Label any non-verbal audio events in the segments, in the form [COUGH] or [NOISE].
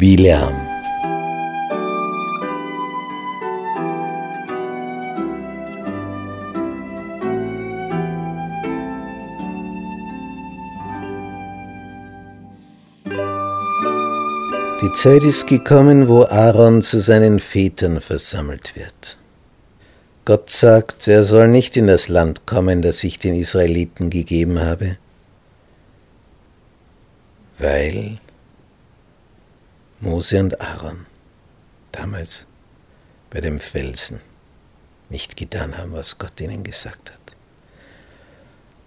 Bileam. Die Zeit ist gekommen, wo Aaron zu seinen Vätern versammelt wird. Gott sagt, er soll nicht in das Land kommen, das ich den Israeliten gegeben habe, weil Mose und Aaron damals bei dem Felsen nicht getan haben, was Gott ihnen gesagt hat.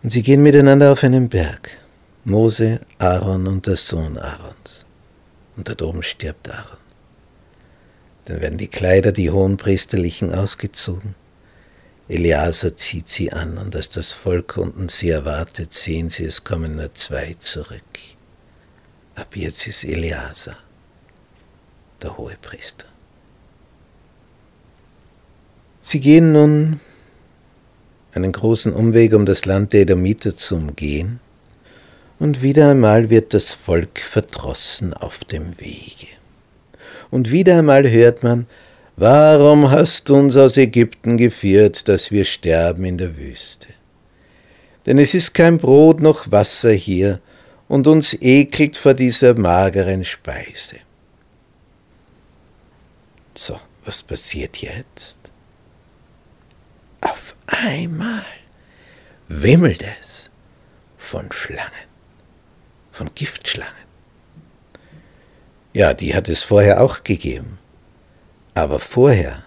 Und sie gehen miteinander auf einen Berg, Mose, Aaron und der Sohn Aarons. Und dort oben stirbt Aaron. Dann werden die Kleider, die hohenpriesterlichen, ausgezogen. Eleazar zieht sie an, und als das Volk unten sie erwartet, sehen sie, es kommen nur zwei zurück. Ab jetzt ist Eleazar der Hohepriester. Sie gehen nun einen großen Umweg, um das Land der Edomiter zu umgehen, und wieder einmal wird das Volk verdrossen auf dem Wege. Und wieder einmal hört man, Warum hast du uns aus Ägypten geführt, dass wir sterben in der Wüste? Denn es ist kein Brot noch Wasser hier, und uns ekelt vor dieser mageren Speise. So, was passiert jetzt? Auf einmal wimmelt es von Schlangen, von Giftschlangen. Ja, die hat es vorher auch gegeben. Aber vorher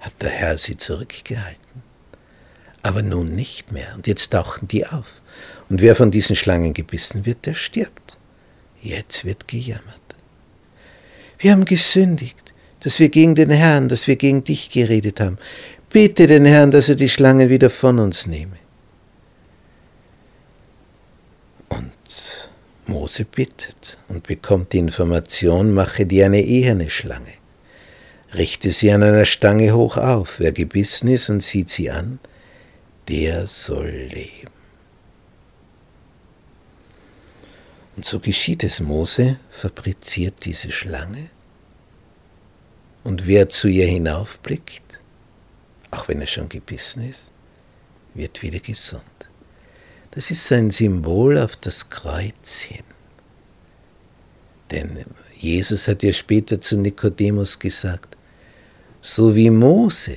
hat der Herr sie zurückgehalten. Aber nun nicht mehr. Und jetzt tauchen die auf. Und wer von diesen Schlangen gebissen wird, der stirbt. Jetzt wird gejammert. Wir haben gesündigt dass wir gegen den Herrn, dass wir gegen dich geredet haben. Bitte den Herrn, dass er die Schlange wieder von uns nehme. Und Mose bittet und bekommt die Information, mache dir eine eherne Schlange. Richte sie an einer Stange hoch auf. Wer gebissen ist und sieht sie an, der soll leben. Und so geschieht es. Mose fabriziert diese Schlange und wer zu ihr hinaufblickt, auch wenn er schon gebissen ist, wird wieder gesund. Das ist ein Symbol auf das Kreuz hin. Denn Jesus hat ja später zu Nikodemus gesagt, so wie Mose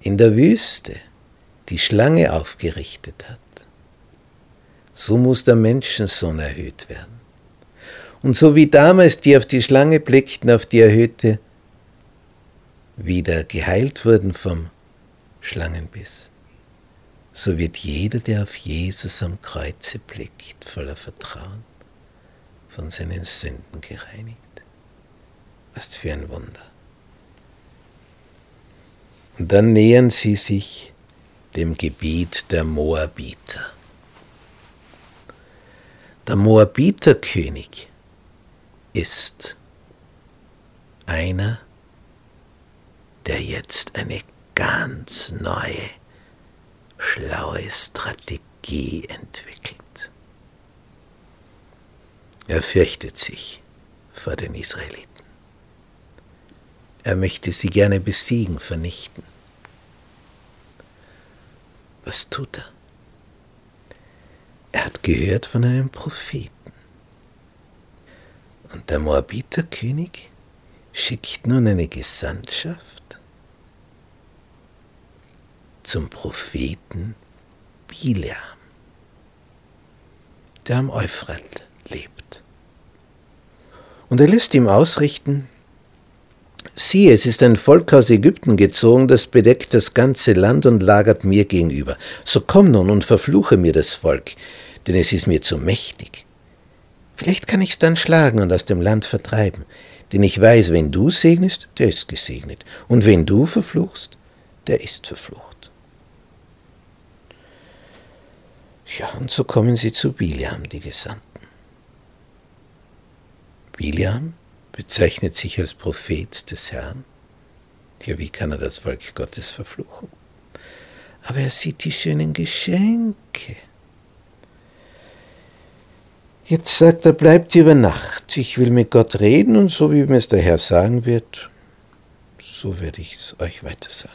in der Wüste die Schlange aufgerichtet hat, so muss der Menschensohn erhöht werden. Und so wie damals die auf die Schlange blickten, auf die erhöhte wieder geheilt wurden vom Schlangenbiss, so wird jeder, der auf Jesus am Kreuze blickt, voller Vertrauen, von seinen Sünden gereinigt. Was für ein Wunder. Und dann nähern sie sich dem Gebiet der Moabiter. Der Moabiterkönig ist einer, der jetzt eine ganz neue, schlaue Strategie entwickelt. Er fürchtet sich vor den Israeliten. Er möchte sie gerne besiegen, vernichten. Was tut er? Er hat gehört von einem Propheten. Und der Moabiterkönig schickt nun eine Gesandtschaft zum Propheten Bileam, der am Euphrat lebt. Und er lässt ihm ausrichten, siehe, es ist ein Volk aus Ägypten gezogen, das bedeckt das ganze Land und lagert mir gegenüber. So komm nun und verfluche mir das Volk, denn es ist mir zu mächtig. Vielleicht kann ich es dann schlagen und aus dem Land vertreiben, denn ich weiß, wenn du segnest, der ist gesegnet, und wenn du verfluchst, der ist verflucht. Ja, und so kommen sie zu Biliam, die Gesandten. Biliam bezeichnet sich als Prophet des Herrn. Ja, wie kann er das Volk Gottes verfluchen? Aber er sieht die schönen Geschenke. Jetzt sagt er, bleibt über Nacht. Ich will mit Gott reden und so wie mir es der Herr sagen wird, so werde ich es euch weiter sagen.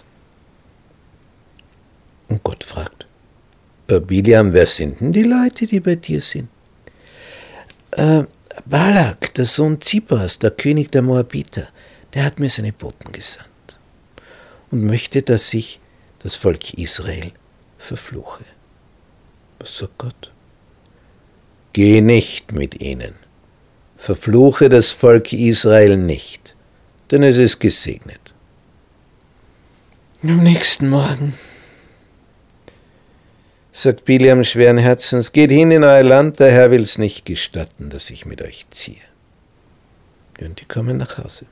Und Gott fragt, äh, Biliam, wer sind denn die Leute, die bei dir sind? Äh, Balak, der Sohn Zippers, der König der Moabiter, der hat mir seine Boten gesandt und möchte, dass ich das Volk Israel verfluche. Was sagt Gott? Geh nicht mit ihnen. Verfluche das Volk Israel nicht, denn es ist gesegnet. Am nächsten Morgen sagt Biliam schweren Herzens, geht hin in euer Land, der Herr will es nicht gestatten, dass ich mit euch ziehe. Und die kommen nach Hause.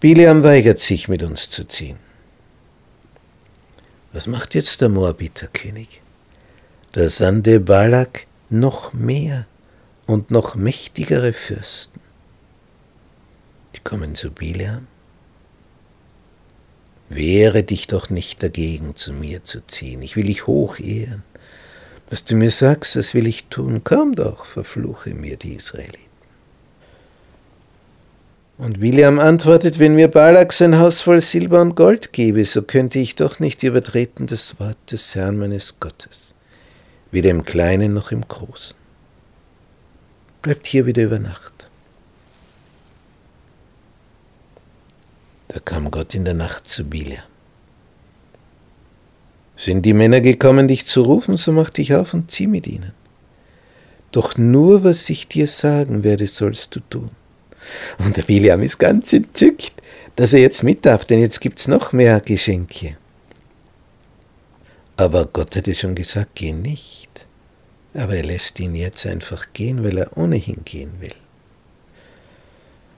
Biliam weigert sich, mit uns zu ziehen. Was macht jetzt der Moabiterkönig? Da sandte Balak noch mehr und noch mächtigere Fürsten. Die kommen zu Bileam. Wehre dich doch nicht dagegen, zu mir zu ziehen. Ich will dich hoch ehren. Was du mir sagst, das will ich tun. Komm doch, verfluche mir die Israeliten. Und William antwortet, wenn mir Balak sein Haus voll Silber und Gold gebe, so könnte ich doch nicht übertreten das Wort des Herrn meines Gottes weder im Kleinen noch im Großen. Bleibt hier wieder über Nacht. Da kam Gott in der Nacht zu Bilia. Sind die Männer gekommen, dich zu rufen, so mach dich auf und zieh mit ihnen. Doch nur, was ich dir sagen werde, sollst du tun. Und der Biliam ist ganz entzückt, dass er jetzt mit darf, denn jetzt gibt's noch mehr Geschenke. Aber Gott hätte schon gesagt, geh nicht. Aber er lässt ihn jetzt einfach gehen, weil er ohnehin gehen will.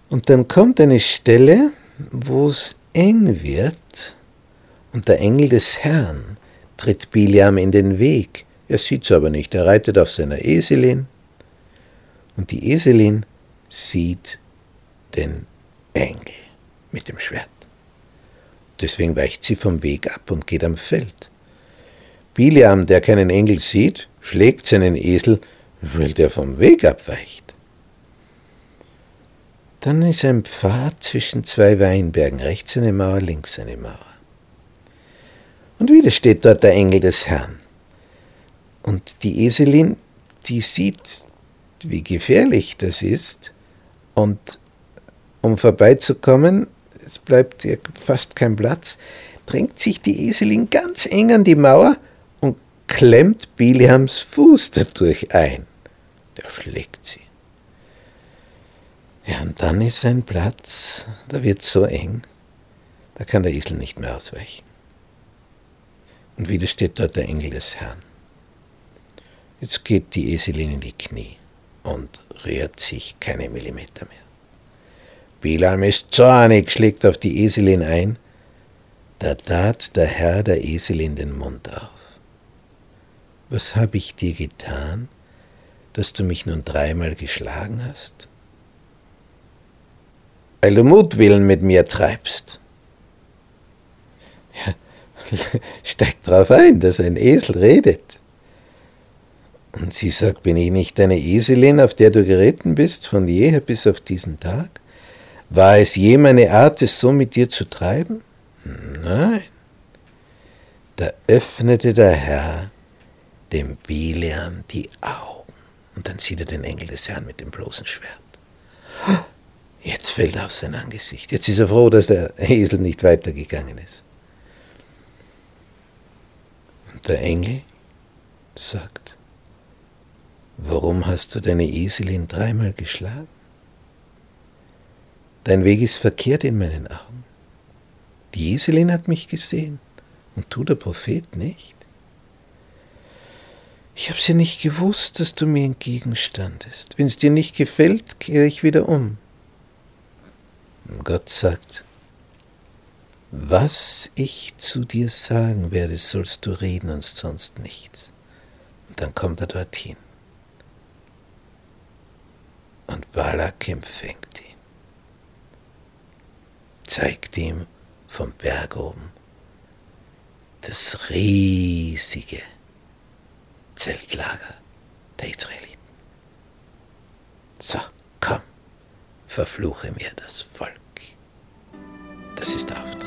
Und dann kommt eine Stelle, wo es eng wird und der Engel des Herrn tritt Biliam in den Weg. Er sieht's aber nicht, er reitet auf seiner Eselin und die Eselin sieht den Engel mit dem Schwert. Deswegen weicht sie vom Weg ab und geht am Feld. Biliam, der keinen Engel sieht, schlägt seinen Esel, weil der vom Weg abweicht. Dann ist ein Pfad zwischen zwei Weinbergen, rechts eine Mauer, links eine Mauer. Und wieder steht dort der Engel des Herrn. Und die Eselin, die sieht, wie gefährlich das ist, und um vorbeizukommen, es bleibt ihr fast kein Platz, drängt sich die Eselin ganz eng an die Mauer klemmt Biliams Fuß dadurch ein. Der schlägt sie. Ja, und dann ist ein Platz, da wird so eng, da kann der Esel nicht mehr ausweichen. Und wieder steht dort der Engel des Herrn. Jetzt geht die Eselin in die Knie und rührt sich keine Millimeter mehr. Bilam ist zornig, schlägt auf die Eselin ein. Da tat der Herr der Eselin den Mund auf was habe ich dir getan, dass du mich nun dreimal geschlagen hast? Weil du Mutwillen mit mir treibst. Ja, [LAUGHS] steig drauf ein, dass ein Esel redet. Und sie sagt, bin ich nicht deine Eselin, auf der du geritten bist, von jeher bis auf diesen Tag? War es je meine Art, es so mit dir zu treiben? Nein. Da öffnete der Herr dem Bileam die Augen. Und dann sieht er den Engel des Herrn mit dem bloßen Schwert. Jetzt fällt er auf sein Angesicht. Jetzt ist er froh, dass der Esel nicht weitergegangen ist. Und der Engel sagt, warum hast du deine Eselin dreimal geschlagen? Dein Weg ist verkehrt in meinen Augen. Die Eselin hat mich gesehen und du, der Prophet, nicht. Ich hab's ja nicht gewusst, dass du mir entgegenstandest. Wenn's dir nicht gefällt, kehre ich wieder um. Und Gott sagt, was ich zu dir sagen werde, sollst du reden und sonst nichts. Und dann kommt er dorthin. Und Balak empfängt ihn, zeigt ihm vom Berg oben das riesige Zeltlager der Israeliten. So, komm, verfluche mir das Volk. Das ist Auftrag.